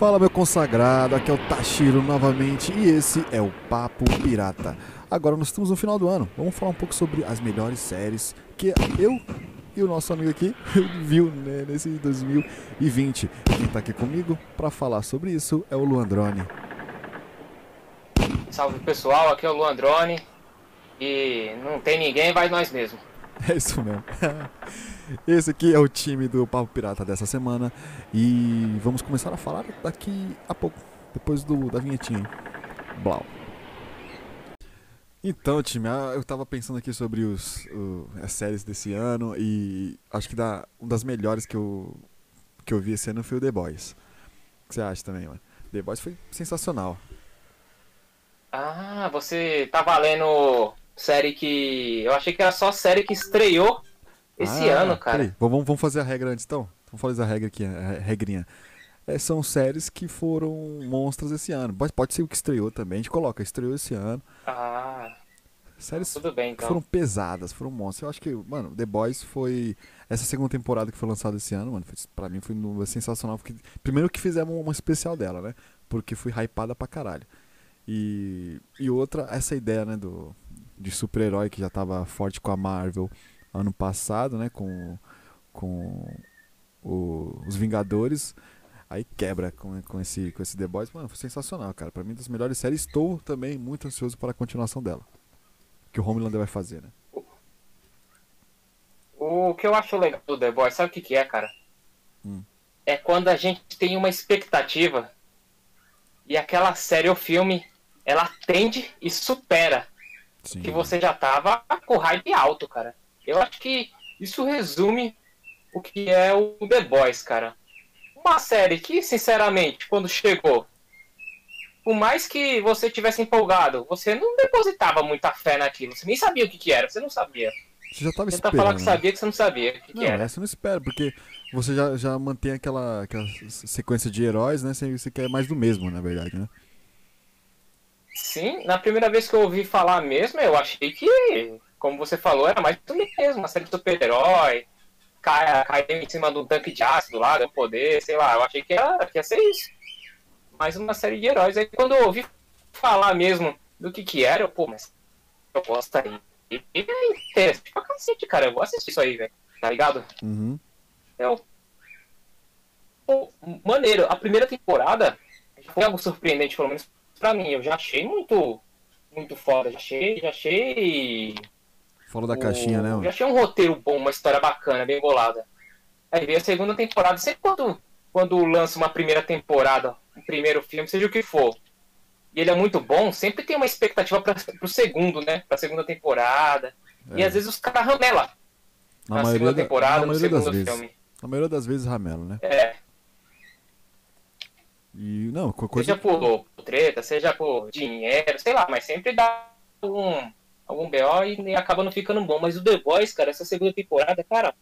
Fala meu consagrado, aqui é o Tashiro novamente e esse é o Papo Pirata. Agora nós estamos no final do ano, vamos falar um pouco sobre as melhores séries que eu e o nosso amigo aqui viu né, nesse 2020. Quem tá aqui comigo para falar sobre isso é o Luandrone. Salve pessoal, aqui é o Luandrone e não tem ninguém, vai nós mesmo. É isso mesmo. Esse aqui é o time do Papo Pirata dessa semana e vamos começar a falar daqui a pouco, depois do, da vinhetinha. Blau. Então, time, ah, eu tava pensando aqui sobre os, o, as séries desse ano e acho que da, uma das melhores que eu, que eu vi esse ano foi o The Boys. O que você acha também, mano? The Boys foi sensacional. Ah, você tá valendo série que. Eu achei que era só série que estreou esse Ah, ano, cara. peraí, Vamos, vamos fazer a regra antes então? Vamos fazer a regra aqui, a regrinha. É, são séries que foram monstros esse ano. Pode, pode ser o que estreou também, a gente coloca, estreou esse ano. Ah, Séries tudo bem que então. foram pesadas, foram monstros. Eu acho que, mano, The Boys foi. Essa segunda temporada que foi lançada esse ano, mano, foi, pra mim foi no- sensacional. Porque, primeiro que fizemos uma especial dela, né? Porque foi hypada pra caralho. E, e outra, essa ideia, né, do, de super-herói que já tava forte com a Marvel ano passado, né? Com, com o- os Vingadores. Aí quebra com, com, esse, com esse The Boys. Mano, foi sensacional, cara. Pra mim, das melhores séries. Estou também muito ansioso para a continuação dela. Que o Homelander vai fazer, né? O que eu acho legal do The Boys, sabe o que, que é, cara? Hum. É quando a gente tem uma expectativa e aquela série ou filme ela atende e supera Sim. que você já tava com hype alto, cara. Eu acho que isso resume o que é o The Boys, cara. Uma série que, sinceramente, quando chegou, por mais que você tivesse empolgado, você não depositava muita fé naquilo. Você nem sabia o que, que era, você não sabia. Você já tava Tenta esperando. falar que né? sabia que você não sabia o que, que Não, era. essa eu não espero, porque você já, já mantém aquela, aquela sequência de heróis, né? Você, você quer mais do mesmo, na verdade, né? Sim, na primeira vez que eu ouvi falar mesmo, eu achei que, como você falou, era mais do mesmo, uma série de super-herói, cai, cai em cima de um tanque de ácido lá, deu poder, sei lá, eu achei que, era, que ia ser isso. Mais uma série de heróis. Aí quando eu ouvi falar mesmo do que que era, eu, pô, mas proposta aí. E é interessante pra cacete, cara. Eu vou assistir isso aí, velho. Tá ligado? Uhum. Eu... Pô, maneiro. A primeira temporada foi algo surpreendente, pelo menos pra mim. Eu já achei muito, muito foda. Já achei, já achei. Fora da o- caixinha, né? Já mano? achei um roteiro bom, uma história bacana, bem bolada. Aí veio a segunda temporada. Sempre quando, quando lança uma primeira temporada, um primeiro filme, seja o que for, e ele é muito bom, sempre tem uma expectativa pra, pro segundo, né? Pra segunda temporada. E É. às vezes os caras ramelam Na na, segunda da- temporada, na no segundo vezes. filme. Na maioria das vezes, Ramelo, né? É. E, não, co- coisa... Seja por treta, seja por dinheiro, sei lá, mas sempre dá algum, algum BO e acaba não ficando bom. Mas o The Boys, cara, essa segunda temporada, cara,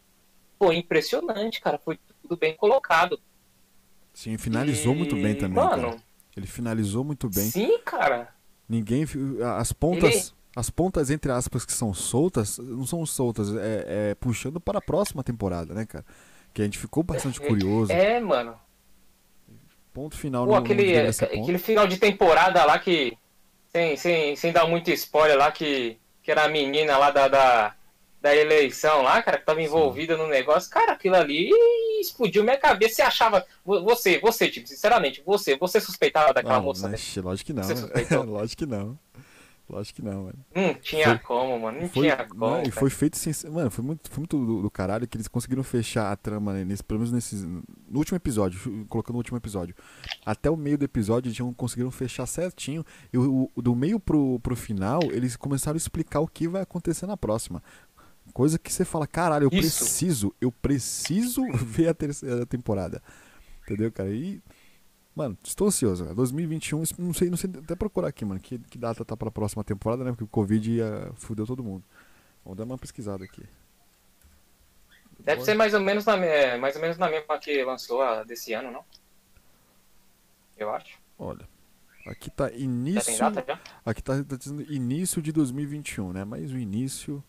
foi impressionante, cara. Foi tudo bem colocado. Sim, finalizou muito bem E, também, Mano, cara. Ele finalizou muito bem. sim, cara. Ninguém. As pontas. Ele- As pontas, entre aspas, que são soltas, não são soltas, é, é puxando para a próxima temporada, né, cara? Que a gente ficou bastante curioso. É, mano. Ponto final Pô, não, aquele, aquele final de temporada lá que. Sem, sem, sem dar muito spoiler lá, que, que era a menina lá da, da, da eleição lá, cara, que tava envolvida no negócio. Cara, aquilo ali explodiu minha cabeça. Você achava. vo- Você, você, tipo, sinceramente, você, você suspeitava daquela Ah, moça, né, né? xi, lógico que não. Você né? suspeitou? lógico que não. Lógico que não, mano. Não tinha Foi- como, mano. Não Foi, tinha não, como. e cara. foi feito sem. Mano, foi muito, foi muito do, do caralho que eles conseguiram fechar a trama, né, nesse, pelo menos nesses, no último episódio, colocando no último episódio. Até o meio do episódio eles conseguiram fechar certinho. E o, o- do meio pro, pro final, eles começaram a explicar o que vai acontecer na próxima. Coisa que você fala, caralho, eu Isso. preciso, eu preciso ver a terceira temporada. Entendeu, cara? E. Mano, estou ansioso, cara. 2021, não sei, não sei até procurar aqui, mano, que, que data tá pra próxima temporada, né? Porque o Covid ia, fudeu todo mundo. Vamos dar uma pesquisada aqui. Deve ser mais ou menos na, mais ou menos na mesma que lançou a desse ano, não? Eu acho. Olha, aqui tá Já tem início. data já? Aqui tá, tá dizendo início de 2021, né? Mas o início,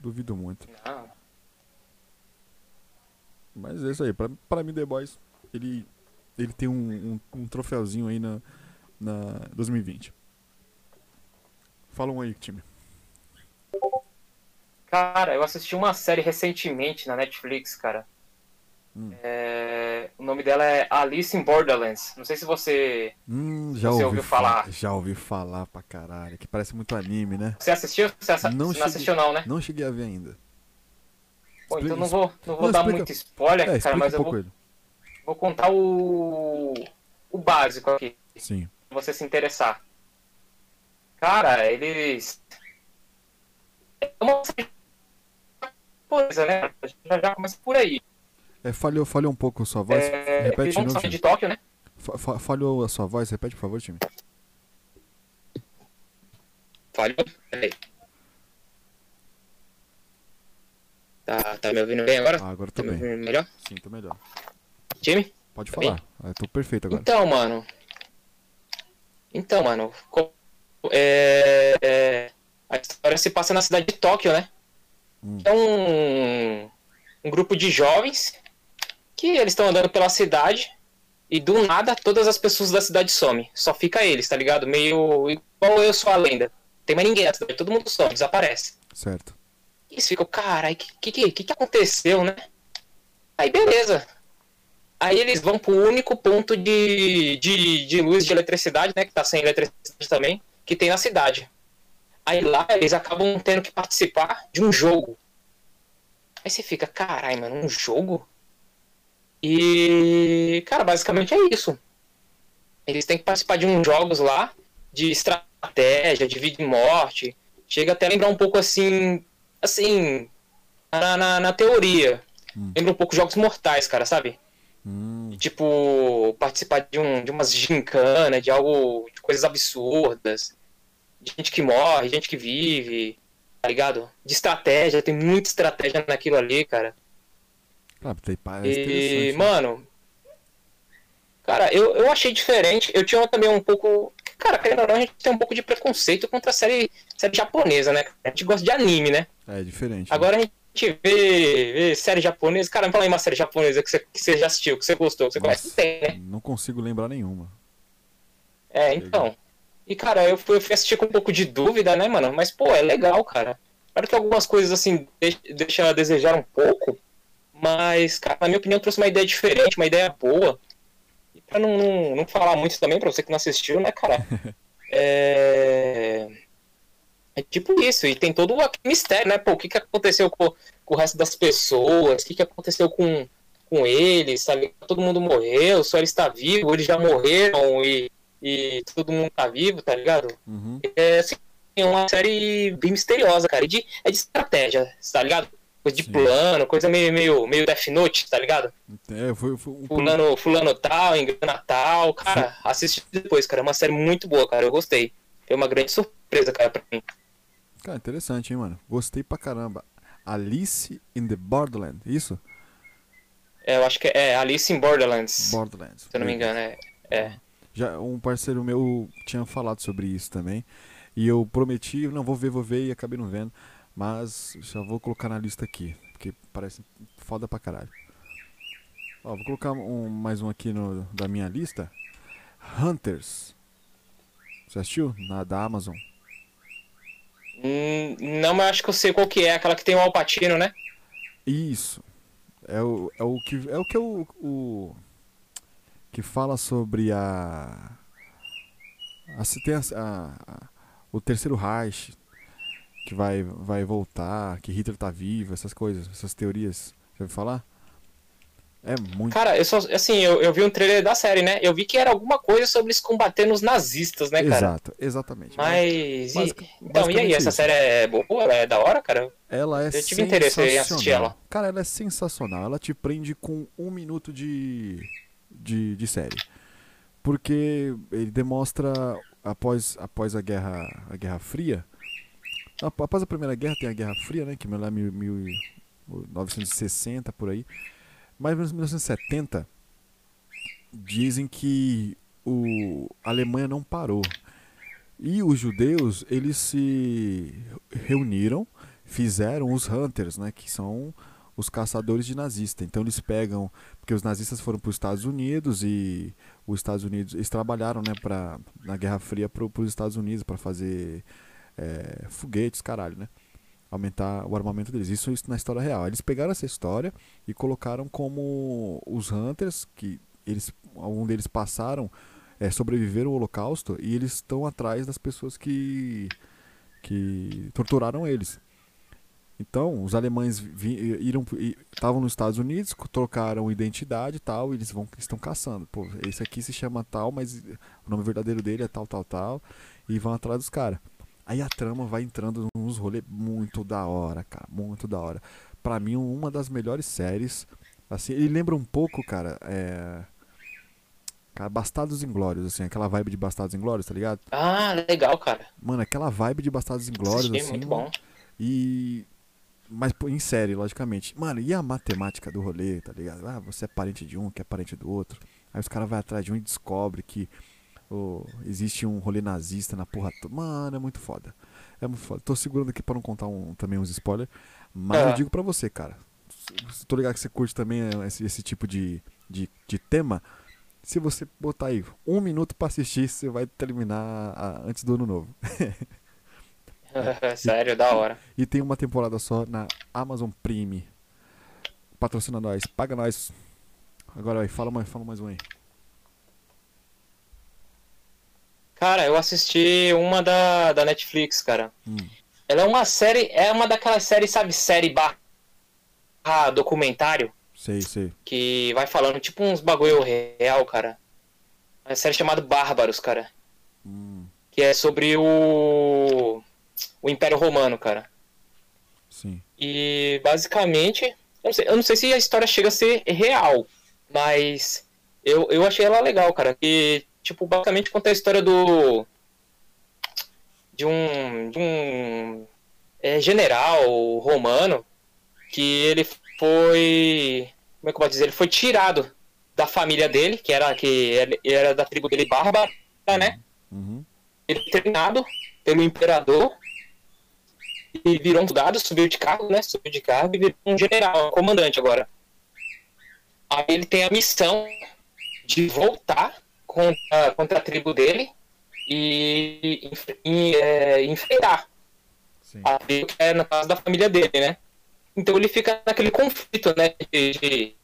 duvido muito. Não. Mas é isso aí. Pra, pra mim, The Boys, ele ele tem um, um, um troféuzinho aí na, na 2020. Fala um aí, time. Cara, eu assisti uma série recentemente na Netflix, cara. Hum. É, O nome dela é Alice in Borderlands. Não sei se você. Hum, já Você ouvi ouviu fa- falar? Já ouvi falar pra caralho. Que parece muito anime, né? Você assistiu? Você assa- Não não, cheguei- assistiu, não, né? Não cheguei a ver ainda. Bom, Explica- então não vou, não vou Não, dar explica- muito spoiler, É, cara, mas um eu vou, ele. Vou contar o, o básico aqui, Sim. pra você se interessar. Cara, eles. É uma coisa, né? Já, já começa por aí. É, falhou, falhou um pouco a sua voz. É, repete de novo, de Tóquio, né? Fa- fa- falhou a sua voz, repete, por favor, time. Falhou? Peraí. Tá, tá me ouvindo bem agora? Ah, agora Tá tô me bem. ouvindo melhor? Sim, tô melhor. Time? Pode Tá falar. Eu tô perfeito agora. Então, mano. Então, mano. É, é, a história se passa na cidade de Tóquio, né? Hum. É um, um grupo de jovens que eles estão andando pela cidade e do nada todas as pessoas da cidade somem. Só fica eles, tá ligado? Meio igual eu sou a lenda. Tem mais ninguém na cidade, todo mundo some, desaparece. Certo. Eles ficam, caralho, que, que, que, que aconteceu, né? Aí beleza. Aí eles vão pro único ponto de, de, de luz de eletricidade, né? Que tá sem eletricidade também, que tem na cidade. Aí lá eles acabam tendo que participar de um jogo. Aí você fica, caralho, mano, um jogo? E, cara, basicamente é isso. Eles têm que participar de uns jogos lá, de estratégia, de vida e morte. Chega até a lembrar um pouco assim, assim, na, na, na teoria. Hum. Lembra um pouco jogos mortais, cara, sabe? Hum, Tipo, participar de, um, de umas gincanas, de algo, de coisas absurdas. De gente que morre, gente que vive, tá ligado? De estratégia, tem muita estratégia naquilo ali, cara. ah, parece E, né? mano, cara, eu, eu achei diferente. Eu tinha também um pouco. Cara, querendo ou não, a gente tem um pouco de preconceito contra a série, série japonesa, né? A gente gosta de anime, né? É diferente. né? Agora a gente vê, vê série japonesa. Cara, me fala aí uma série japonesa que você, que você já assistiu, que você gostou, que você conhece. Não Nossa, tem, né? Não consigo lembrar nenhuma. É, então. E, cara, eu fui, eu fui assistir com um pouco de dúvida, né, mano? Mas, pô, é legal, cara. Claro que algumas coisas, assim, deix- deixam a desejar um pouco. Mas, cara, na minha opinião, trouxe uma ideia diferente, uma ideia boa. E pra não, não, não falar muito também, pra você que não assistiu, né, cara? É. É tipo isso, e tem todo aquele mistério, né? Pô, o que, que aconteceu com, com o resto das pessoas? O que, que aconteceu com, com eles? Sabe? Todo mundo morreu, só ele está vivo, eles já morreram e, e todo mundo tá vivo, tá ligado? Uhum. É assim, é uma série bem misteriosa, cara. E de, é de estratégia, tá ligado? Coisa de Sim. plano, coisa meio, meio, meio Death Note, tá ligado? É, foi, foi um Fulano, fulano tal, engana tal. Cara, assiste depois, cara. É uma série muito boa, cara. Eu gostei. Foi uma grande surpresa, cara, pra mim. Cara, interessante, hein, mano? Gostei pra caramba. Alice in the Borderland, isso? É, eu acho que é Alice in Borderlands. Borderlands. se eu não me engano, é. É. Já um parceiro meu tinha falado sobre isso também. E eu prometi, não, vou ver, vou ver, e acabei não vendo. Mas já vou colocar na lista aqui, porque parece foda pra caralho. Ó, vou colocar um, mais um aqui no, da minha lista. Hunters. Você assistiu? Na da Amazon. Hum, não, mas acho que eu sei qual que é. Aquela que tem o Alpatino, né? Isso. É o, é o que é o que o, o que fala sobre a, a a, a- o terceiro Reich que vai vai voltar, que Hitler tá vivo, essas coisas, essas teorias. Já ouviu falar? É muito Cara, eu só. Assim, eu, eu vi um trailer da série, né? Eu vi que era alguma coisa sobre eles combatendo os nazistas, né, cara? Exato, exatamente. Mas. e- Basic- então, e aí? basicamente Essa isso. série é boa? Ela é da hora, cara? Ela é Eu tive interesse em assistir ela. Cara, ela é sensacional. Ela te prende com um minuto de, de, de série. Porque ele demonstra, após, após a, guerra, a Guerra Fria, ap- após a Primeira Guerra tem a Guerra Fria, né, que é lá e- 1960, por aí. Mas em 1970, dizem que o, a Alemanha não parou. E os judeus, eles se reuniram, fizeram os Hunters, né, que são os caçadores de nazista. Então eles pegam, porque os nazistas foram para os Estados Unidos e os Estados Unidos, eles trabalharam, né, para na Guerra Fria para os Estados Unidos para fazer é, foguetes, caralho, né? Aumentar o armamento deles. Isso, isso na história real. Eles pegaram essa história e colocaram como os Hunters, que eles, algum deles passaram, é, sobreviveram ao Holocausto e eles estão atrás das pessoas que que torturaram eles. Então, os alemães estavam nos Estados Unidos, trocaram identidade e tal, e eles vão estão caçando. Pô, esse aqui se chama tal, mas o nome verdadeiro dele é tal, tal, tal, e vão atrás dos caras. Aí a trama vai entrando nos rolês muito da hora, cara, muito da hora. Pra mim, uma das melhores séries. Assim, ele lembra um pouco, cara, é... Cara, Bastardos Inglórios, assim, aquela vibe de Bastardos Inglórios, tá ligado? Ah, legal, cara. Mano, aquela vibe de Bastardos Inglórios, Assisti, assim. muito bom. E. Mas em série, logicamente. Mano, e a matemática do rolê, tá ligado? Ah, você é parente de um, que é parente do outro. Aí os caras vão atrás de um e descobre que oh, existe um rolê nazista na porra toda. Mano, é muito foda. É muito foda. Tô segurando aqui pra não contar um, também uns spoilers. Mas Ah. eu digo pra você, cara. Tô ligado que você curte também eh, esse, esse tipo de, de, de tema. Se você botar aí um minuto pra assistir, você vai terminar a- antes do ano novo. Sério, da hora. E tem uma temporada só na Amazon Prime. Patrocina nós, paga nós. Agora aí, fala mais, fala mais um aí. Cara, eu assisti uma da, da Netflix, cara. Hum. Ela é uma série, é uma daquelas séries, sabe, série barra documentário, Sei, sei. que vai falando tipo uns bagulho real, cara. É uma série chamada Bárbaros, cara. Hum, Que é sobre o. o Império Romano, cara. sim. E basicamente, eu não, sei, eu não sei se a história chega a ser real, mas eu, eu achei ela legal, cara. Que, tipo, basicamente conta a história do. de um. de um é, general romano que ele foi. Como é que eu posso dizer? Ele foi tirado da família dele, que era, que era da tribo dele bárbara, né? Uhum. ele foi treinado pelo imperador e virou um soldado, subiu de cargo, né? Subiu de cargo e virou um general, um comandante agora. Aí ele tem a missão de voltar contra, contra a tribo dele e, e, é, enfrentar Sim. a tribo que é na casa da família dele, né? Então ele fica naquele conflito, né? De, de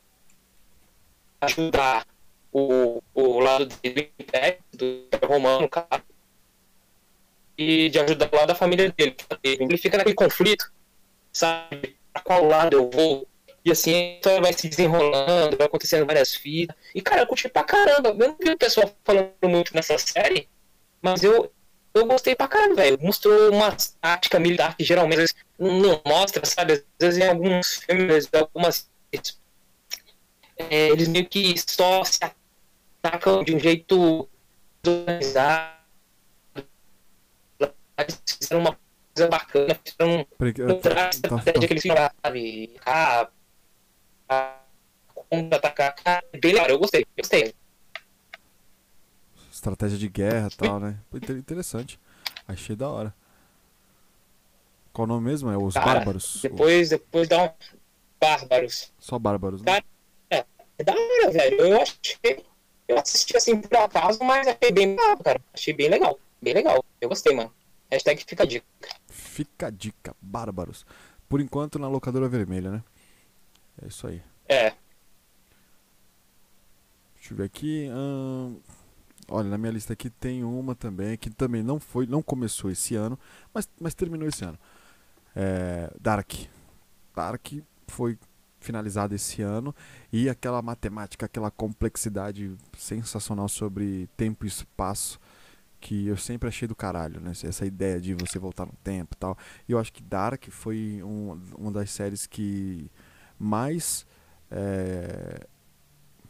ajudar o, o lado do Império, do Romano, e de ajudar o lado da família dele. Ele fica naquele conflito, sabe? Pra qual lado eu vou? E assim, história vai se desenrolando, vai acontecendo várias fitas. E, cara, eu curti pra caramba. Eu não vi o pessoal falando muito nessa série, mas eu, eu gostei pra caramba, velho. Mostrou uma tática militar que geralmente vezes, não mostra, sabe? Às vezes em alguns filmes, algumas. é, eles meio que só se atacam de um jeito organizado. Eles fizeram uma coisa bacana, fizeram Peraí, que- outra tá- tá- estratégia que eles sabe? Ah, contra-atacar. Ah, bem legal, eu gostei, eu gostei. Estratégia de guerra e tal, né? Interessante. Achei da hora. Qual o nome mesmo? É Os Cara, Bárbaros? Depois, depois dá um. Bárbaros. Só Bárbaros, né? Cara, É da hora, velho. Eu achei. Eu assisti assim por acaso, mas achei bem legal, cara. Achei bem legal. Bem legal. Eu gostei, mano. Hashtag fica a dica. Fica a dica, Bárbaros. Por enquanto na locadora vermelha, né? É isso aí. É. Deixa eu ver aqui. ahn, Olha, na minha lista aqui tem uma também que também não foi, não começou esse ano, mas, mas terminou esse ano. É, Dark. Dark foi finalizado esse ano e aquela matemática, aquela complexidade sensacional sobre tempo e espaço que eu sempre achei do caralho, né? Essa ideia de você voltar no tempo e tal. E eu acho que Dark foi um, uma das séries que mais é,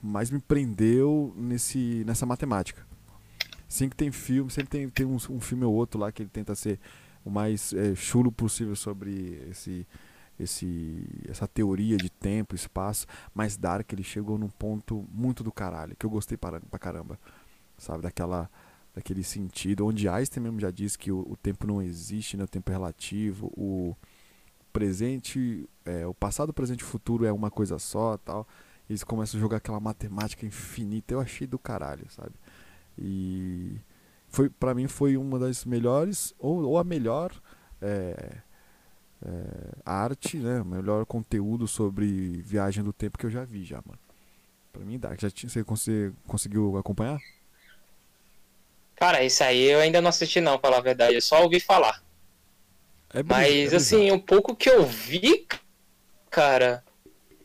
mais me prendeu nesse, nessa matemática. Sim que tem filme, sempre tem, tem um, um filme ou outro lá que ele tenta ser o mais é, chulo possível sobre esse, esse, essa teoria de tempo, espaço, mas Dark ele chegou num ponto muito do caralho, que eu gostei para, pra caramba, sabe, daquela daquele sentido, onde Einstein mesmo já disse que o, o tempo não existe, né, o tempo é relativo, o presente, é, o passado, o presente e o futuro é uma coisa só tal. Eles começam a jogar aquela matemática infinita. Eu achei do caralho, sabe? E foi para mim foi uma das melhores ou, ou a melhor é, é, arte, né? Melhor conteúdo sobre viagem do tempo que eu já vi já, mano. Pra mim dá. Já tinha, você conseguiu acompanhar? Cara, isso aí eu ainda não assisti não, pra falar a verdade. Eu só ouvi falar. É Mas é assim, um pouco que eu vi, cara,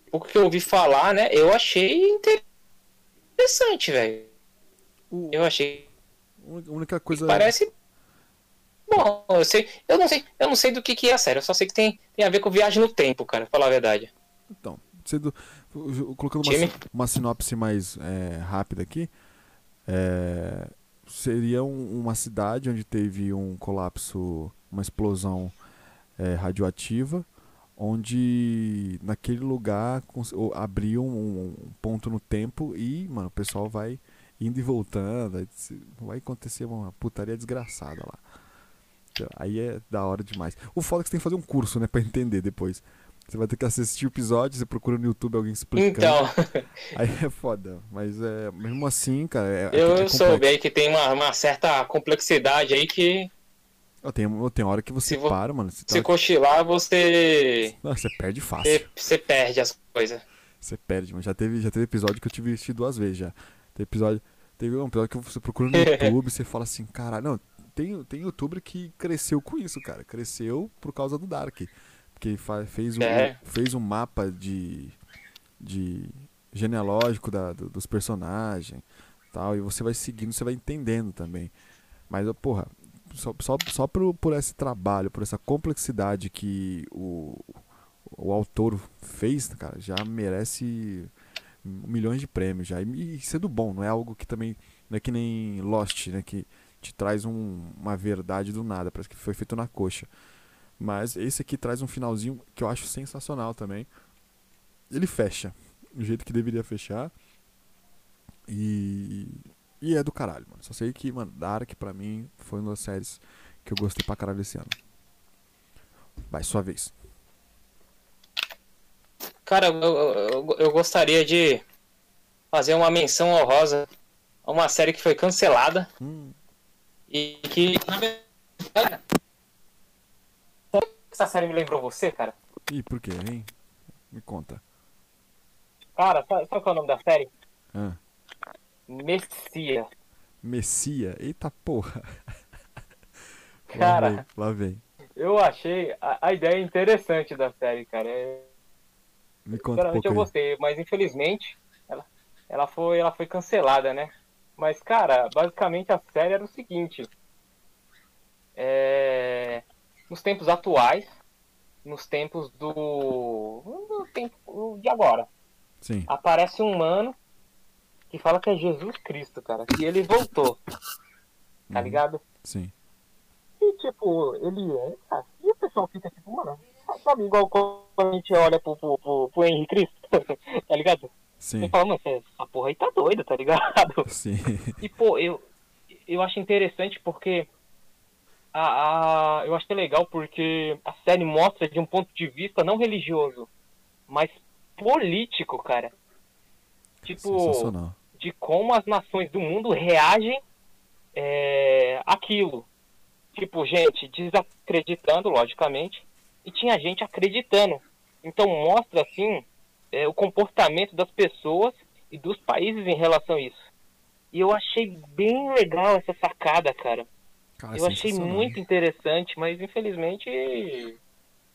um pouco que eu ouvi falar, né? Eu achei interessante, velho. O- Eu achei a única coisa Parece bom. Eu sei, eu não sei, eu não sei do que que é a série. Eu só sei que tem, tem a ver com viagem no tempo, cara. Pra falar a verdade. Então, sendo, colocando uma, uma sinopse mais é, rápida aqui, é, seria um- uma cidade onde teve um colapso, uma explosão é, radioativa, onde naquele lugar abriu um, um ponto no tempo e, mano, o pessoal vai indo e voltando, vai acontecer uma putaria desgraçada lá. Então, Aí é da hora demais. O foda é que você tem que fazer um curso, né, pra entender depois. Você vai ter que assistir o episódio, você procura no YouTube alguém explicando. Então, Aí é foda. Mas é, mesmo assim, cara, é, é, eu é soube aí que tem uma, uma certa complexidade aí que Tem, tem hora que você Se para, mano. Você, se tá- cochilar, você, Não, você perde fácil. você, você perde as coisas. Você perde, mas já teve, já teve episódio que eu tive assistir duas vezes já. Tem episódio, teve um episódio que você procura no YouTube você fala assim, caralho, não, tem, tem youtuber que cresceu com isso, cara. Cresceu por causa do Dark. Porque fez, um, É. fez um mapa de, de genealógico da, do- dos personagens tal, e você vai seguindo, você vai entendendo também. Mas, porra, só, só, só por, por esse trabalho, por essa complexidade que o, o autor fez, cara, já merece milhões de prêmios já. E, e sendo bom, não é algo que também. Não é que nem Lost, né? Que te traz um- uma verdade do nada, parece que foi feito na coxa. Mas esse aqui traz um finalzinho que eu acho sensacional também. Ele fecha do jeito que deveria fechar. E. E é do caralho, mano. Só sei que, mano, Dark pra mim foi uma das séries que eu gostei pra caralho esse ano. Vai, sua vez. Cara, eu, eu, eu- gostaria de fazer uma menção honrosa a uma série que foi cancelada Hum, e que, na verdade, essa série me lembrou você, cara? e por quê, hein? Me conta. Cara, sabe, sabe qual é o nome da série? Ah, Messia. Messia. Eita porra. Lá Cara, vem, lá vem. eu achei a, a ideia interessante da série, cara. É, Me conta um eu gostei, mas infelizmente ela, ela, foi, ela foi cancelada, né? Mas, cara, basicamente a série era o seguinte. É, nos tempos atuais, nos tempos do. No tempo de agora, Sim. aparece um mano que fala que é Jesus Cristo, cara. Que ele voltou, tá Uhum, ligado? Sim. E tipo, ele é. cara, E o pessoal fica tipo, mano, sabe igual quando a gente olha pro, pro, pro, pro Henrique Cristo, tá ligado? Sim. Você fala, mano, essa essa porra aí tá doida, tá ligado? Sim. E, pô, eu, eu acho interessante porque. A, a, eu achei legal porque a série mostra de um ponto de vista não religioso, mas político, cara. Tipo, Sensacional. De como as nações do mundo reagem é, àquilo. Tipo, gente desacreditando, logicamente, e tinha gente acreditando. Então mostra, assim, é, o comportamento das pessoas e dos países em relação a isso. E eu achei bem legal essa sacada, cara. Cara, eu achei muito interessante, mas infelizmente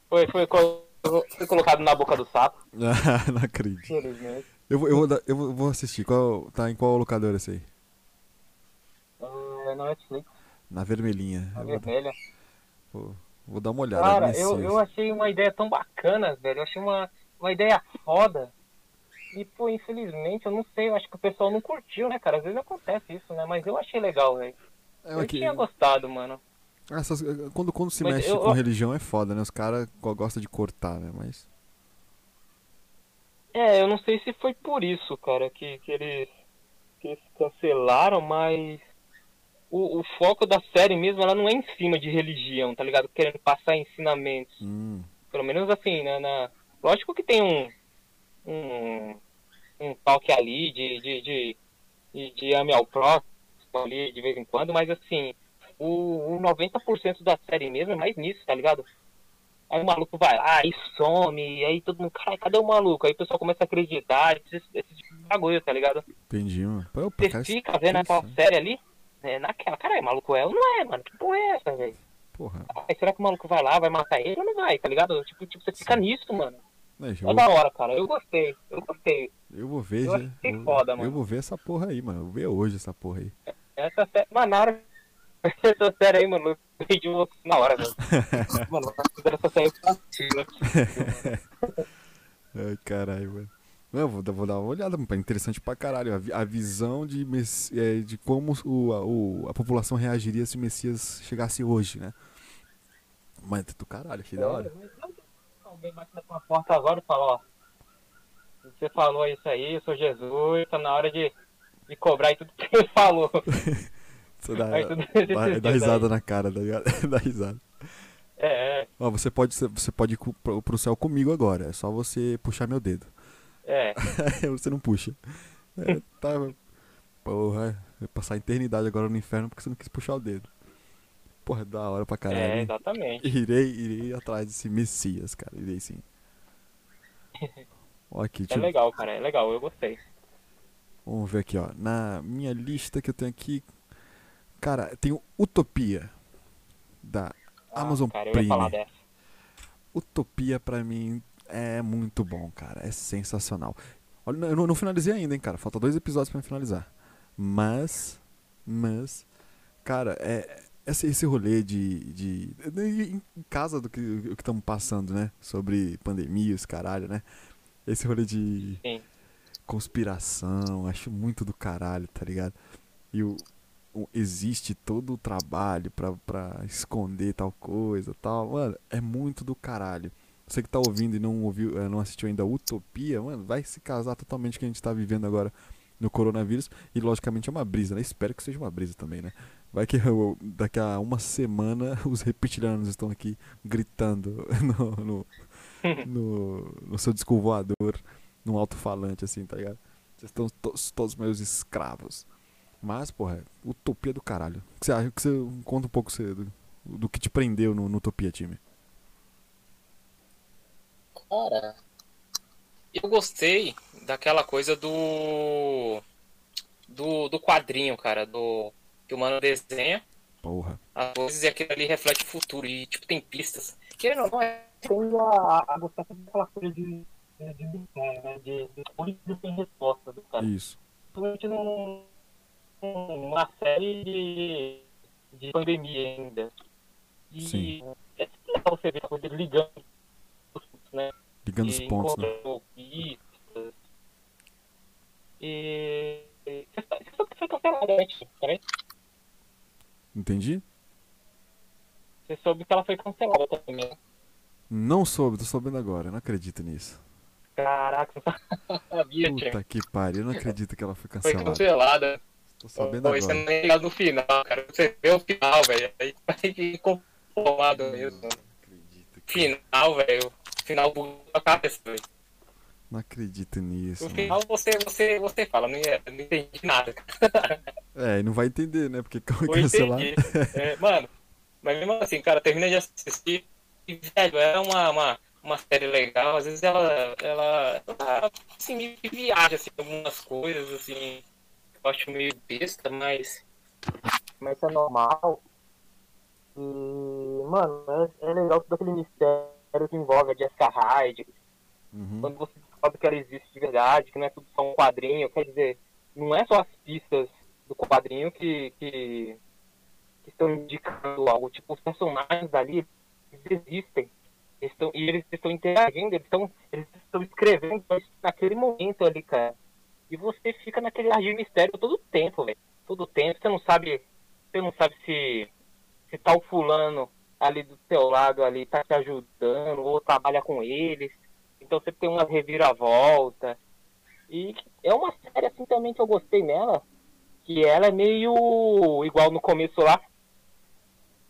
foi, foi, foi colocado na boca do sapo. não acredito. Infelizmente. Eu, vou- eu, vou, dar- eu vou- assistir. Qual, tá em qual locadora esse aí? É, na Netflix, Na vermelhinha. a Eu vou, vermelha. vou- vou dar uma olhada. Cara, eu, eu achei uma ideia tão bacana, velho. Eu achei uma, uma ideia foda. E, pô, infelizmente, eu não sei, eu acho que o pessoal não curtiu, né, cara? Às vezes acontece isso, né? Mas eu achei legal, velho. É, Eu que- tinha gostado, mano. essas- quando, quando se Mas mexe eu- com eu- religião é foda, né? Os caras go- gostam de cortar, né? Mas. É, eu não sei se foi por isso, cara, que, que eles, que eles cancelaram, mas o, o foco da série mesmo, ela não é em cima de religião, tá ligado? Querendo passar ensinamentos. Hum, Pelo menos assim, na, na... lógico que tem um, um, um toque ali de, de, de, de, de ame ao próximo ali de vez em quando, mas assim, o, o 90% da série mesmo é mais nisso, tá ligado? Aí o maluco vai lá e some, e aí todo mundo, cara, cadê o maluco? Aí o pessoal começa a acreditar, esse, esse tipo de bagulho, tá ligado? Entendi, mano. Pô, Você cara, fica vendo aquela série ali, é, naquela, caralho, maluco é ou não é, mano? Que porra é essa, velho? Porra. Aí será que o maluco vai lá, vai matar ele ou não vai, tá ligado? Tipo, tipo você fica Sim. nisso, mano. Né, É eu, da hora, cara. Eu gostei, eu gostei. eu vou ver, eu já- eu, foda, eu vou ver essa porra aí, mano. Eu vou ver hoje essa porra aí. Essa série, mano, na hora. Essa série aí, mano, eu perdi você na hora, velho. Mano, essa série é possível. Ai, caralho, mano. Não, eu vou, dar- vou dar uma olhada, mano. É interessante pra caralho. A, a visão de, é, de como o, a, o- a população reagiria se o Messias chegasse hoje, né? Mas do caralho, achei da hora. Alguém bate na tua porta agora e fala, ó. Você falou isso aí, eu sou Jesus, tá na hora de, de cobrar e tudo que ele falou. Você dá, dá, dá risada na cara, tá ligado? dá risada. É, é, Ó, você pode, você pode ir pro, pro céu comigo agora. É só você puxar meu dedo. é. você não puxa. É, tá. Porra, vai passar a eternidade agora no inferno porque você não quis puxar o dedo. Porra, da hora pra caralho. É, hein? exatamente. Irei, irei atrás desse Messias, cara. Irei sim. Ó, aqui, É legal, cara, é legal, eu gostei. Vamos ver aqui, ó. Na minha lista que eu tenho aqui. Cara, tem o Utopia. Da Ah, Amazon cara, Prime. falar dessa. Utopia pra mim é muito bom, cara. É sensacional. Olha, eu não, não finalizei ainda, hein, cara. Falta dois episódios pra finalizar. Mas, mas, cara, é esse, esse rolê de, de, de- em casa do que o que estamos passando, né? Sobre pandemia, os caralho, né? Esse rolê de Sim. conspiração, acho muito do caralho, tá ligado? E o- existe todo o trabalho pra, pra esconder tal coisa, tal, mano, é muito do caralho. Você que tá ouvindo e não ouviu, eh, não assistiu ainda Utopia, mano, vai se casar totalmente com o que a gente tá vivendo agora no coronavírus e logicamente é uma brisa, né? Espero que seja uma brisa também, né? Vai que eu- daqui a uma semana os reptilianos estão aqui gritando no, no, no, no seu disco voador, num alto-falante, assim, tá ligado? Vocês estão todos, todos meus escravos. Mas, porra, utopia do caralho. O que você acha? O que você conta um pouco você, do, do que te prendeu no, no Utopia, time? Cara, eu gostei daquela coisa do. do, do quadrinho, cara, do. que o mano desenha Porra. as coisas e aquilo ali reflete o futuro. E, tipo, tem pistas. Que não, não é. Tem a, a gostar daquela coisa de. de, de mistério, né? De, de coisas sem resposta do cara. Isso. Principalmente numa série de, de pandemia ainda. E Sim. é legal você ver a coisa ligando, né? Ligando os pontos, né? pistas. E. que foi cancelada, né? Entendi? Você soube que ela foi cancelada também. né? Não soube, tô sabendo agora. eu Não acredito nisso. Caraca, você sabia? Puta que pariu, eu não acredito que ela foi Foi cancelada. Tô sabendo Pô, agora. não é ligado no final, cara. Você vê o final, velho. Aí vai ficar conformado mesmo. Não acredito, que- Final, velho. Final bugou a cabeça, velho. não acredito nisso. No mano. final você, você, você fala, não, ia- não entendi nada. É, e não vai entender, né? Porque Eu cancelar. entendi. É, mano, mas mesmo assim, cara, termina de assistir e, velho, é uma, uma, uma série legal. Às vezes ela, ela, ela assim, viaja, assim, algumas coisas, assim, eu acho meio besta, mas, mas é normal. E, mano, é, é legal todo aquele mistério que envolve a Jessica Hyde, Uhum. quando você descobre que ela existe de verdade, que não é tudo só um quadrinho, quer dizer, não é só as pistas do quadrinho que, que, que estão indicando algo, tipo, os personagens dali, existem, eles estão, e eles estão interagindo, eles estão, eles estão escrevendo naquele momento ali, cara. E você fica naquele ar de mistério todo o tempo, velho. Todo o tempo, você não sabe, você não sabe se, se tal fulano ali do seu lado ali tá te ajudando, ou trabalha com eles. Então você tem uma reviravolta. E é uma série assim também que eu gostei nela. Que ela é meio igual no começo lá.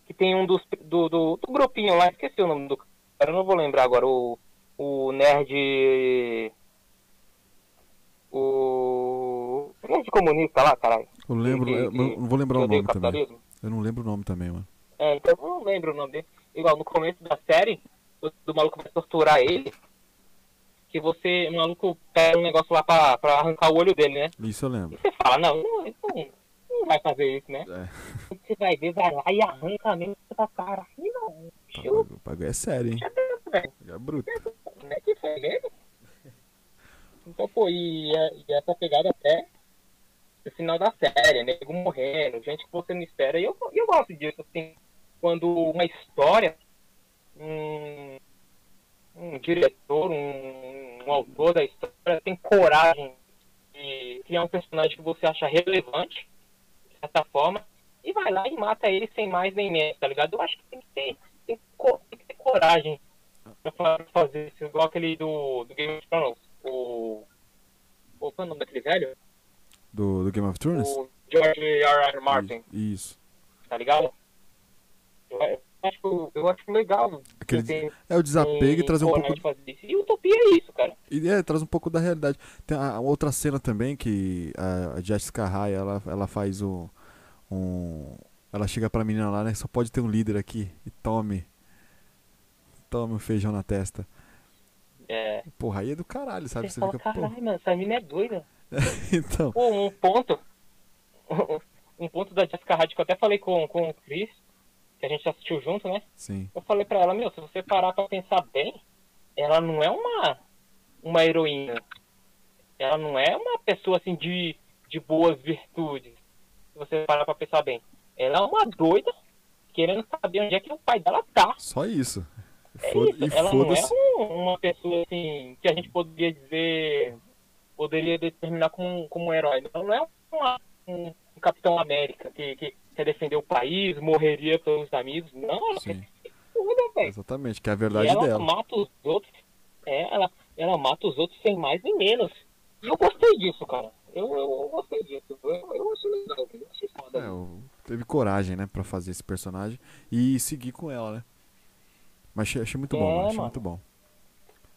Que tem um dos do, do, do grupinho lá, esqueci o nome do, eu não vou lembrar agora, o, o nerd. O. nerd comunista lá, caralho. Eu lembro, eu não vou lembrar o nome também. Eu não lembro o nome também, mano. É, então eu não lembro o nome dele. Igual no começo da série, o do maluco vai torturar ele. Que você, o maluco pega um negócio lá pra, pra arrancar o olho dele, né? Isso eu E lembro. você fala, não, não, não, não vai fazer isso, né? É. Você vai ver, vai lá e arranca mesmo pra cara. Ih, não, O bagulho- é sério, hein? velho. É bruto. Como é que foi mesmo? Então, pô, e, e essa pegada até o final da série, nego morrendo, gente que você não espera. E eu, eu gosto disso, assim, quando uma história, um, um diretor, um, um autor da história tem coragem de criar um personagem que você acha relevante, de certa forma, e vai lá e mata ele sem mais nem menos, tá ligado? Eu acho que tem que ter, tem que, tem que ter coragem pra fa- fazer isso, igual aquele do, do Game of Thrones, o. o- Qual é o nome daquele velho? Do, do Game of Thrones? O George R. R. Martin, Isso. tá ligado? Eu, acho, eu acho legal. Aquele- ter- É o desapego e trazer um pouco. de. E Utopia é isso, cara. E é, traz um pouco da realidade. Tem a, a outra cena também que a, a Jessica Raia, ela, ela faz o. Um, ela chega pra menina lá, né? Só pode ter um líder aqui. E tome. Tome um feijão na testa. É. Porra, aí é do caralho, sabe? Você Você fala, fica, caralho, mano, essa mina é doida. então. Pô, um ponto. Um ponto da Jessica Rabbit que eu até falei com, com o Chris, que a gente assistiu junto, né? Sim. Eu falei pra ela, meu, se você parar pra pensar bem, ela não é uma, uma heroína. Ela não é uma pessoa assim de, de boas virtudes. Se você parar pra pensar bem. Ela é uma doida querendo saber onde é que o pai dela tá. Só isso. É Foda- isso. Ela não é um- uma pessoa assim que a gente poderia dizer. Poderia determinar como, como um herói. Ela não é uma- um, um Capitão América que, que quer defender o país, morreria pelos amigos. Não, ela Sim. foda, velho. Exatamente, que é a verdade ela dela. mata os outros. É, ela, ela mata os outros sem mais nem menos. E eu gostei disso, cara. Eu, eu, eu gostei disso. Eu, eu achei legal, eu achei foda. É, teve coragem, né, pra fazer esse personagem e seguir com ela, né? Mas achei, muito bom, É, mano, achei mano. muito bom.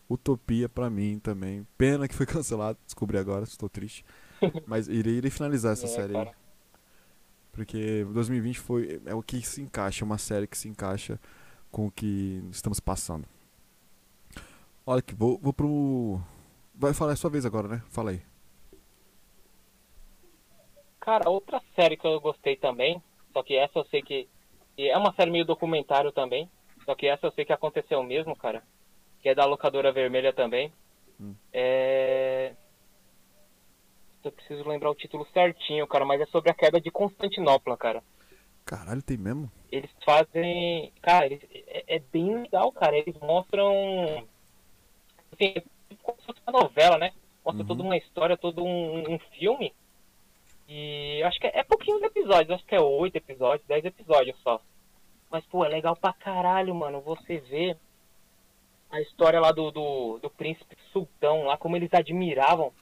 Utopia pra mim também. Pena que foi cancelado, descobri agora, estou triste. Mas irei, irei finalizar essa É, série aí. cara. Porque 2020 foi é o que se encaixa, uma série que se encaixa com o que estamos passando. Olha que vou, vou pro. Vai falar é sua vez agora, né? Fala aí. Cara, outra série que eu gostei também, só que essa eu sei que. é uma série meio documentário também, só que essa eu sei que aconteceu mesmo, cara. Que é da locadora vermelha também. Hum. É. Eu preciso lembrar o título certinho, cara, mas é sobre a queda de Constantinopla, cara. Caralho, tem mesmo? Eles fazem. Cara, eles- é, é bem legal, cara. Eles mostram. Assim, é como se fosse uma novela, né? Mostra Uhum. toda uma história, todo um, um filme. E acho que é, é pouquinhos episódios, acho que é oito episódios, dez episódios só. Mas, pô, é legal pra caralho, mano. Você vê a história lá do, do, do príncipe sultão, lá, como eles admiravam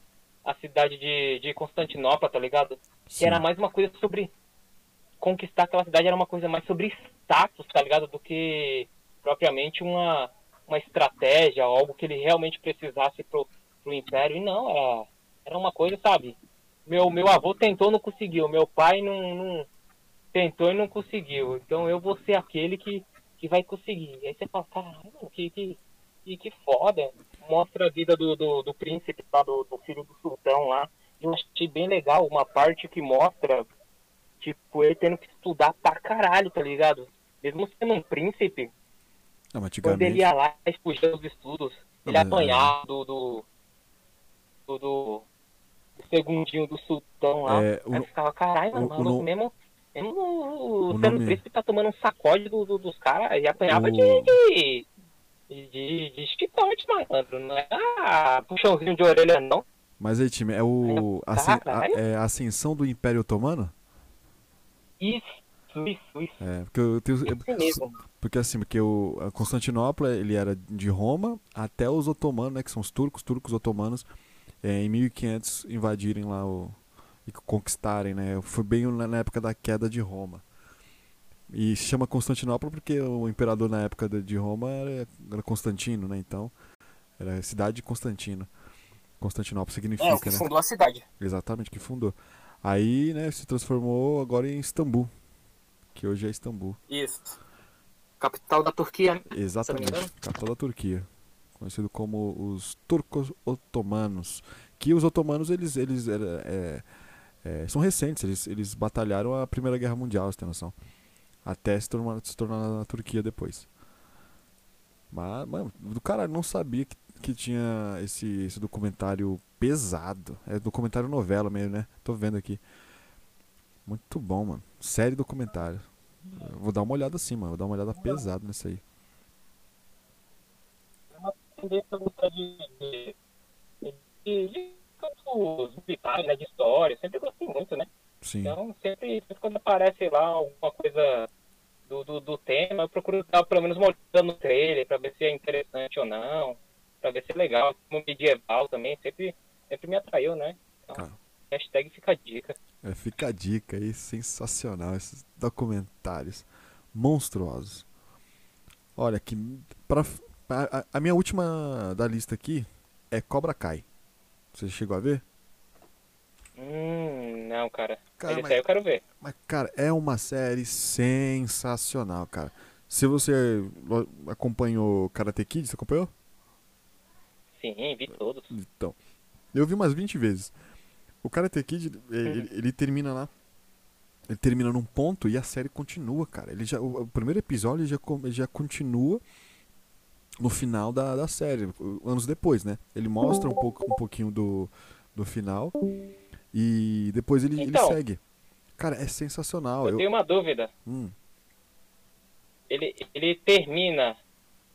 a cidade de, de Constantinopla, tá ligado? que Sim. era mais uma coisa sobre conquistar aquela cidade era uma coisa mais sobre status, tá ligado? Do que propriamente uma, uma estratégia, algo que ele realmente precisasse pro, pro império. E não, era, era uma coisa, sabe? Meu, meu avô tentou não conseguiu, meu pai não, não tentou e não conseguiu. Então eu vou ser aquele que, que vai conseguir. Aí você fala, caralho, que, que, que, que foda. Mostra a vida do, do, do príncipe lá, do, do filho do sultão lá. Eu achei bem legal uma parte que mostra, tipo, ele tendo que estudar pra caralho, tá ligado? Mesmo sendo um príncipe, Não, quando ele ia lá e fugia dos estudos, Não, ele mas- apanhava do, do, do, do, segundinho do sultão lá. É, o- Aí ficava, caralho, mano, o- o mesmo, mesmo o sendo nome- príncipe tá tomando um sacode do, do- dos caras e apanhava O- de, de, de, de, de chicote, malandro. Não é ah, puxãozinho de orelha, não. Mas aí, time, é o. Assim, a, é a ascensão do Império Otomano? Isso, isso, isso. É, porque eu tenho. Isso. Porque assim, porque o a Constantinopla, ele era de Roma até os otomanos, né, que são os turcos, turcos otomanos, é, em 1500 invadirem lá o e conquistarem, né? Foi bem na época da queda de Roma. E se chama Constantinopla porque o imperador na época de- Roma era, Constantino, né? Então, era a cidade de Constantino. Constantinopla É, significa, que né? fundou a cidade. Exatamente, que fundou. Aí, né, se transformou agora em Istambul, que hoje é Istambul. Isso. Capital da Turquia. né? Exatamente, capital da Turquia, conhecido como os turcos otomanos. Que os otomanos eles eles é, é, são recentes, eles, eles batalharam a Primeira Guerra Mundial, você tem noção? Até se tornar, se tornar na Turquia depois. Mas, mano, do cara não sabia que, que tinha esse, esse documentário pesado. É documentário novela mesmo, né? Tô vendo aqui. Muito bom, mano. Série documentário. Eu Vou dar uma olhada assim, mano. Vou dar uma olhada pesada nisso aí. tendência a gostar de, de, de, campos militares, né, de história. Sempre gostei muito, né? Sim. Então, sempre, sempre quando aparece lá alguma coisa do, do, do tema, eu procuro dar pelo menos uma olhada no trailer pra ver se é interessante ou não, pra ver se é legal. Como medieval também, sempre, sempre me atraiu, né? Então, Cara. hashtag fica a dica. É, fica a dica aí, sensacional esses documentários monstruosos. Olha que para a, a- a minha última da lista aqui é Cobra Kai. Você chegou a ver? Hum, não, cara. Cara, mas- aí eu quero ver. Mas cara, é uma série sensacional, cara. Se você acompanhou Karate Kid, você acompanhou? Sim, vi todos. Então, eu vi umas 20 vezes. O Karate Kid, ele, ele- ele termina lá. Ele termina num ponto e a série continua, cara. Ele já, o, o primeiro episódio já, já continua no final da, da série, anos depois, né? Ele mostra um, pouco, um pouquinho do, do final e depois ele, ele Então. segue. Cara, é sensacional. Eu Eu, tenho uma dúvida. hum, Ele, ele termina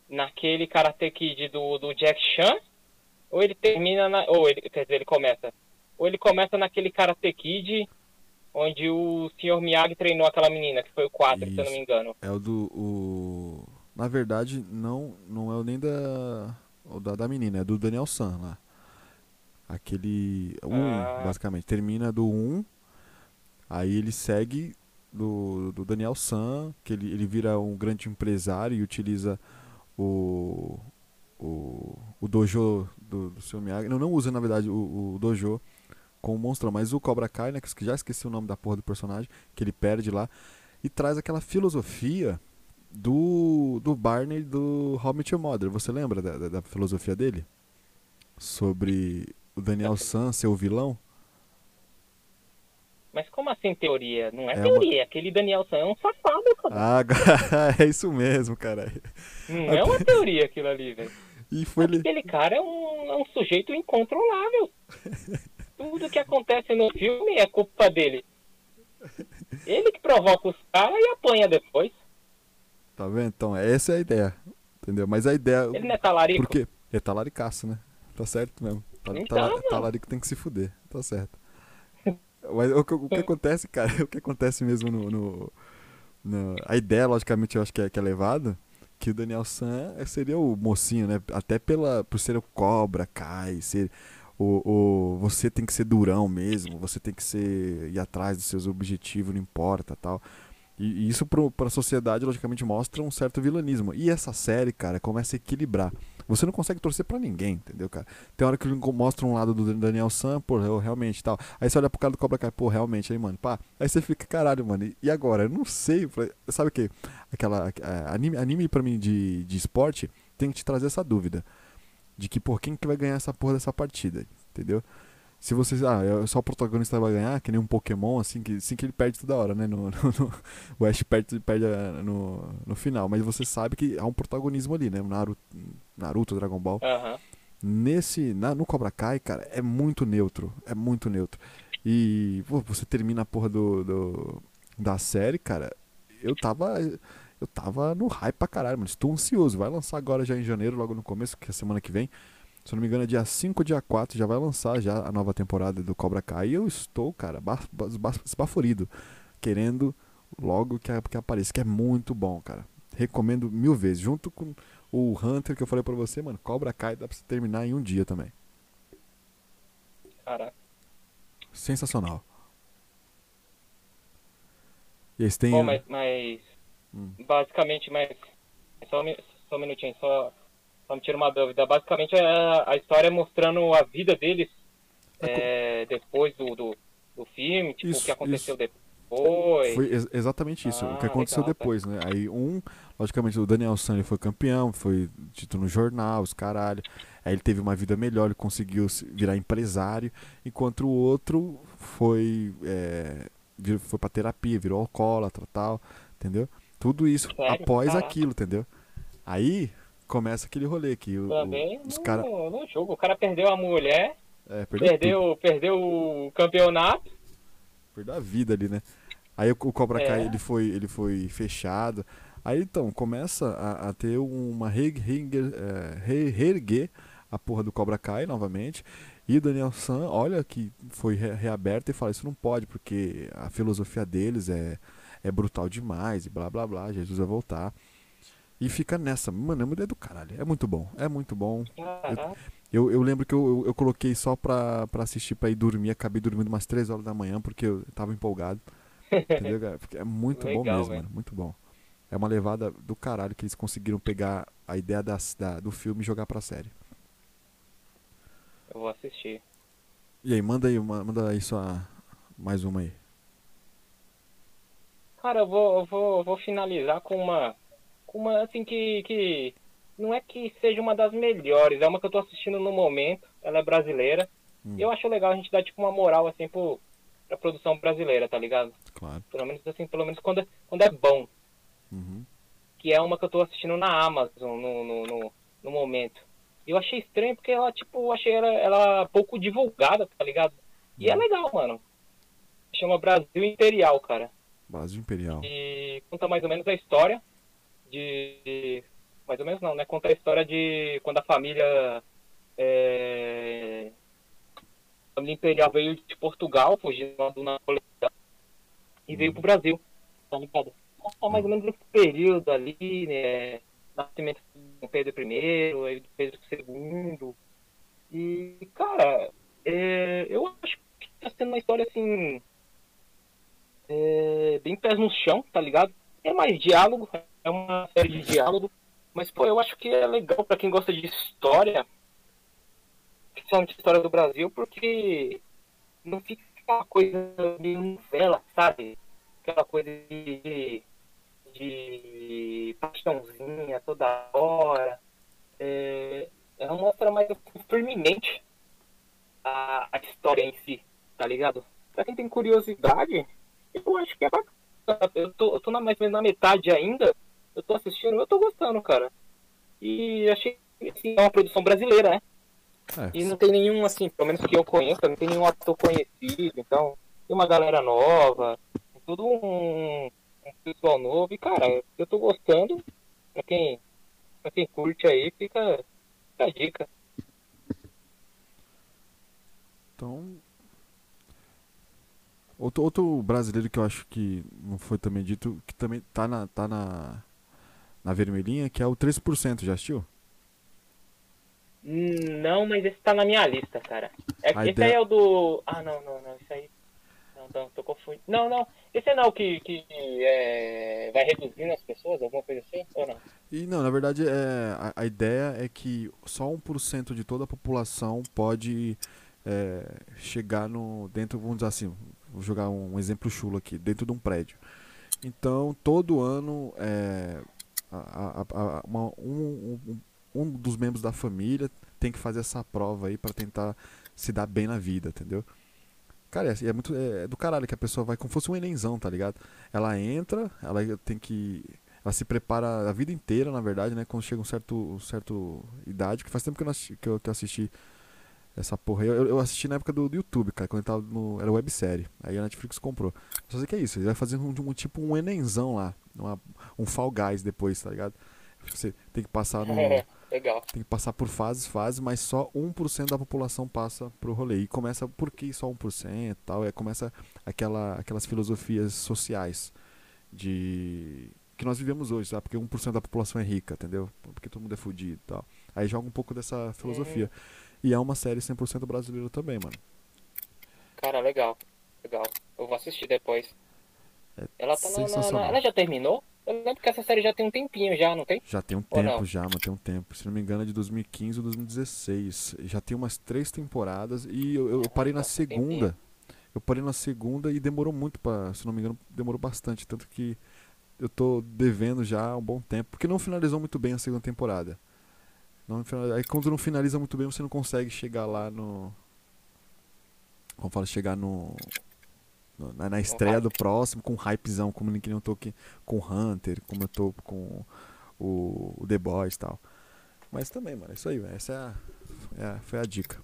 naquele Karate Kid do, do Jack Chan? Ou ele termina na. Ou ele, quer dizer, ele começa. Ou ele começa naquele Karate Kid onde o Sr. Miyagi treinou aquela menina, que foi o 4, se eu não me engano. é o do. O... Na verdade, não, não é o nem da, o da, da menina, é do Daniel San lá. Aquele. 1, Ah. basicamente. Termina do 1, aí ele segue do, do Daniel San, que ele, ele vira um grande empresário e utiliza o. O, o dojo do, do seu Miyagi. Não, não usa, na verdade, o, o dojo com o monstrão, mas o Cobra Kai, né? Que já esqueci o nome da porra do personagem, que ele perde lá. E traz aquela filosofia do, do Barney do How I Met Your Mother. Você lembra da, da, da filosofia dele? Sobre o Daniel San ser o vilão? Mas como assim teoria? Não é, É uma- teoria, aquele Daniel San é um safado, cara. Ah, é isso mesmo, cara. Não é uma teoria aquilo ali, velho. E foi ele. Aquele cara é um, é um sujeito incontrolável. Tudo que acontece no filme é culpa dele. Ele que provoca os caras e apanha depois. Tá vendo? Então, essa é a ideia. Entendeu? Mas a ideia. Ele não é talarico. Por quê? É talaricaço, né? Tá certo mesmo. Tal- Então, tala- mano. talarico tem que se fuder. Tá certo. Mas o, que- o que acontece, cara, o que acontece mesmo no. no- no- a ideia, logicamente, eu acho que é, que é levado. Que o Daniel San seria o mocinho, né? Até pela, por ser o cobra, cai, ser. O, o, você tem que ser durão mesmo, você tem que ser ir atrás dos seus objetivos, não importa tal. E, isso pro, pra sociedade, logicamente, mostra um certo vilanismo. E essa série, cara, começa a equilibrar. Você não consegue torcer pra ninguém, entendeu, cara? Tem hora que ele mostra um lado do Daniel San, pô, realmente tal. Aí você olha pro cara do Cobra Kai, pô, realmente, aí, mano, pá. Aí você fica, caralho, mano, e- agora? Eu não sei. Sabe o que? Aquela. anime, anime pra mim de, de esporte tem que te trazer essa dúvida. De que, pô, quem que vai ganhar essa porra dessa partida? Entendeu? Se você. Ah, é só o protagonista vai ganhar, que nem um Pokémon, assim, que, assim que ele perde toda hora, né? No, no- no- o Ash perde, perde ah, no, no final. Mas você sabe que há um protagonismo ali, né? O Naruto, Naruto Dragon Ball. Nesse. Na, no Cobra Kai, cara, é muito neutro. É muito neutro. E pô, você termina a porra do, do- da série, cara. Eu tava. Eu tava no hype pra caralho, mano. Estou ansioso. Vai lançar agora já em janeiro, logo no começo, que é semana que vem. Se eu não me engano, é dia 5 dia 4, já vai lançar já a nova temporada do Cobra Kai. E eu estou, cara, ba- ba- ba- esbaforido. Querendo logo que, que apareça, que é muito bom, cara. Recomendo mil vezes. Junto com o Hunter que eu falei pra você, mano, Cobra Kai dá pra você terminar em um dia também. Caraca. Sensacional. E eles têm. Bom, mas, mas Hum. Basicamente, mas. Só, só um minutinho, só, só me tira uma dúvida. Basicamente, a, a história é mostrando a vida deles é, depois do, do, do filme, tipo, Isso, o que aconteceu isso. depois. Foi ex- exatamente isso, o que Ah, aconteceu legal, cara. depois, né? Aí um, logicamente, o Daniel San foi campeão, foi título no jornal, os caralho. Aí ele teve uma vida melhor, ele conseguiu se- virar empresário, enquanto o outro foi é, foi pra terapia, virou alcoólatra tal, entendeu? Tudo isso Sério? após Caraca. aquilo, entendeu? Aí começa aquele rolê que o, Também o- os no, caras no jogo. O cara perdeu a mulher, é, perdeu, perdeu, perdeu o campeonato. perdeu a vida ali, né? Aí o, o Cobra É. Kai ele foi, ele foi fechado. Aí então começa a, a ter uma é, re- reerguer a porra do Cobra Kai novamente. E o Daniel San, olha que foi re- reaberto e fala: Isso não pode, porque a filosofia deles é, é brutal demais e blá blá blá. Jesus vai voltar. E fica nessa, mano, é uma ideia do caralho. É muito bom, é muito bom. Caraca. Eu, eu lembro que eu, eu, eu coloquei só pra, pra assistir pra ir dormir. Acabei dormindo umas 3 horas da manhã porque eu tava empolgado. Entendeu, cara? Porque é muito bom Legal, mesmo, velho. mano. Muito bom. É uma levada do caralho que eles conseguiram pegar a ideia das, da, do filme e jogar pra série. Eu vou assistir. E aí, manda aí, manda aí sua. Mais uma aí. Cara, eu vou, eu vou, eu vou finalizar com uma. Uma, assim, que, que. Não é que seja uma das melhores, é uma que eu tô assistindo no momento. Ela é brasileira. Hum. E eu acho legal a gente dar, tipo, uma moral, assim, pro, pra produção brasileira, tá ligado? Claro. Pelo menos, assim, pelo menos quando é, quando é bom. Uhum. Que é uma que eu tô assistindo na Amazon no, no, no, no momento. E eu achei estranho porque ela, tipo, achei ela, ela pouco divulgada, tá ligado? E é legal, mano. Chama Brasil Imperial, cara. Brasil Imperial. E conta mais ou menos a história de. de- mais ou menos não, né? Conta a história de quando a família. é, a família imperial veio de Portugal, fugindo do Napoleão, e veio pro Brasil, tá ligado? Conta mais ou menos esse período ali, né? Nascimento do Pedro I, Pedro II. E, cara, é, eu acho que tá sendo uma história assim é, bem pés no chão, tá ligado? É mais diálogo, é uma série de diálogo, mas pô, eu acho que é legal pra quem gosta de história, principalmente história do Brasil, porque não fica aquela coisa meio novela, sabe? Aquela coisa de, de paixãozinha toda hora. É, ela mostra mais firmemente a, a história em si, tá ligado? Pra quem tem curiosidade, eu acho que é bacana. Eu tô, eu tô na, mais ou menos na metade ainda. Eu tô assistindo, eu tô gostando, cara. E achei assim, é uma produção brasileira, né? É, E não tem nenhum, assim, pelo menos que eu conheça, não tem nenhum ator conhecido, então tem uma galera nova, todo um, um pessoal novo. E, cara, eu tô gostando. Pra quem, pra quem curte aí, fica, fica a dica. Então. Outro, outro brasileiro que eu acho que não foi também dito, que também tá na, tá na, na vermelhinha, que é o 3%, já assistiu? Não, mas esse tá na minha lista, cara. É, esse ideia- aí é o do. Ah, não, não, não. Esse aí. Não, não, tô confundindo. Não, não. Esse é não que, que é, vai reduzindo as pessoas, alguma coisa assim? Ou não? E não, na verdade, é, a, a ideia é que só 1% de toda a população pode é, chegar no. dentro, vamos dizer assim, vou jogar um exemplo chulo aqui, dentro de um prédio. Então, todo ano, é, a- a- uma- um, um- um dos membros da família tem que fazer essa prova aí pra tentar se dar bem na vida, entendeu? Cara, é, é muito é do caralho que a pessoa vai como se fosse um enenzão, tá ligado? Ela entra, ela tem que ela se prepara a vida inteira, na verdade, né? Quando chega um certo, um certo idade, que faz tempo que eu, assisti, que eu, que eu assisti essa porra. Eu, eu assisti na época do, do YouTube, cara, quando tava no. Era websérie. Aí a Netflix comprou. Só sei que é isso, ele vai fazer um, um tipo um Enenzão lá. Uma- um Fall Guys depois, tá ligado? Você tem que passar no. É, legal. Tem que passar por fases, fases, mas só 1% da população passa pro rolê. E começa, por que só 1% e tal? É, começa aquela, aquelas filosofias sociais de que nós vivemos hoje, sabe? Porque 1% da população é rica, entendeu? Porque todo mundo é fudido e tal. Aí joga um pouco dessa filosofia. E é uma série 100% brasileira também, mano. Cara, legal. Legal. Eu vou assistir depois. É ela tá na- na, Ela já terminou? Eu lembro que essa série já tem um tempinho já, não tem? Já tem um tempo, já, mas tem um tempo. Se não me engano, é de 2015 ou 2016. Já tem umas três temporadas e eu, eu- parei na segunda. Eu parei na segunda e demorou muito pra. Se não me engano, demorou bastante. Tanto que eu tô devendo já há um bom tempo. Porque não finalizou muito bem a segunda temporada. Não Aí quando não finaliza muito bem, você não consegue chegar lá no. Como fala, chegar no. Na, na estreia do próximo com hypezão, como nem que eu tô aqui com Hunter, como eu tô com o, o The Boys e tal. Mas também, mano, é isso aí, velho. Essa é a, é foi a dica.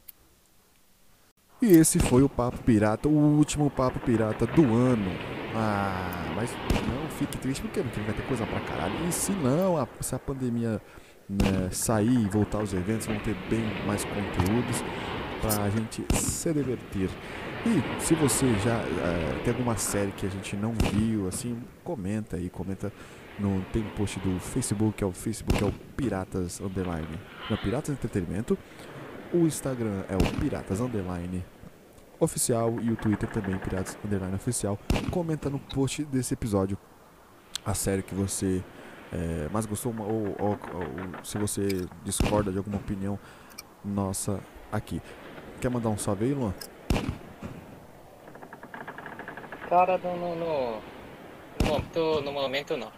E esse foi o Papo Pirata, o último Papo Pirata do ano. Ah, mas não fique triste porque vai ter coisa pra caralho. E se não, a- se a pandemia né, sair e voltar aos eventos, vão ter bem mais conteúdos pra gente se divertir. E se você já eh, tem alguma série que a gente não viu, assim, comenta aí, comenta no tem post do Facebook, é o Facebook é o Piratas Underline, não, Piratas Entretenimento. O Instagram é o Piratas Underline Oficial e o Twitter também, Piratas Underline Oficial. Comenta no post desse episódio a série que você eh, mais gostou ou, ou- ou se você discorda de alguma opinião nossa aqui. Quer mandar um salve aí, Luan? Cara, no, no, no, no momento, no momento não.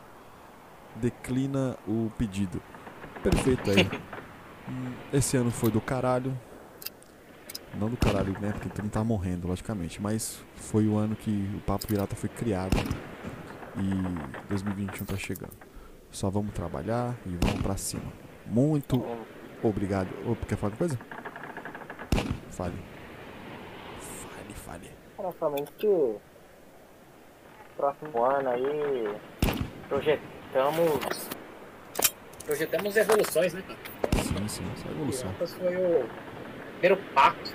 declina o pedido. Perfeito aí. Esse ano foi do caralho. Não do caralho, né? Porque tu não tá morrendo, logicamente. Mas foi o ano que o Papo Pirata foi criado. E 2021 tá chegando. Só vamos trabalhar e vamos pra cima. Muito obrigado. Ô, quer falar alguma coisa? Fale. Fale, fale. Que próximo ano aí projetamos projetamos evoluções, né, cara? Sim, sim, essa é a evolução. Piratas foi o primeiro passo,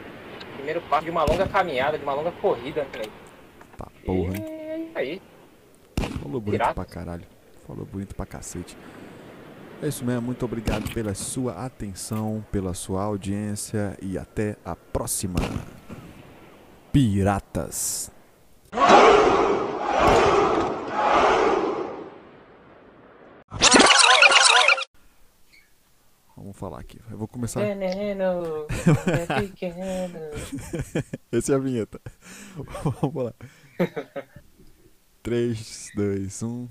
primeiro passo de uma longa caminhada, de uma longa corrida, né? Tá porra, E hein? é aí. Falou bonito Piratas. pra caralho. Falou bonito pra cacete. É isso mesmo, muito obrigado pela sua atenção, pela sua audiência e até a próxima. Piratas. Vamos falar aqui. Eu vou começar. Veneno, é pequeno. Essa é a vinheta. Vamos lá. 3, 2, 1.